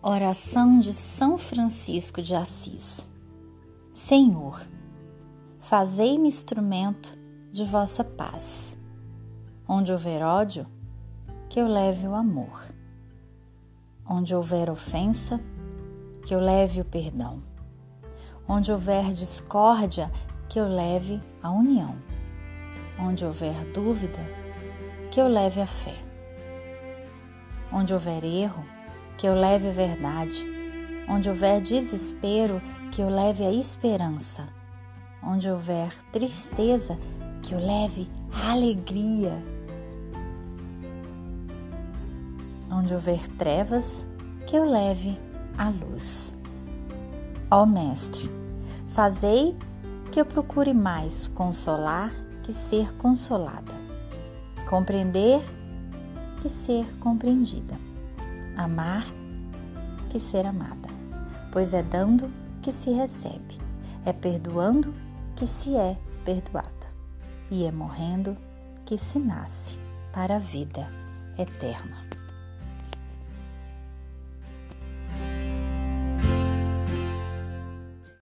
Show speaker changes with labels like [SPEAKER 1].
[SPEAKER 1] Oração de São Francisco de Assis. Senhor, fazei-me instrumento de vossa paz. Onde houver ódio, que eu leve o amor. Onde houver ofensa, que eu leve o perdão. Onde houver discórdia, que eu leve a união. Onde houver dúvida, que eu leve a fé. Onde houver erro, que eu leve a verdade. Onde houver desespero, que eu leve a esperança. Onde houver tristeza, que eu leve a alegria. Onde houver trevas, que eu leve a luz. Ó Mestre, fazei que eu procure mais consolar que ser consolada, compreender que ser compreendida amar que ser amada, pois é dando que se recebe, é perdoando que se é perdoado, e é morrendo que se nasce para a vida eterna.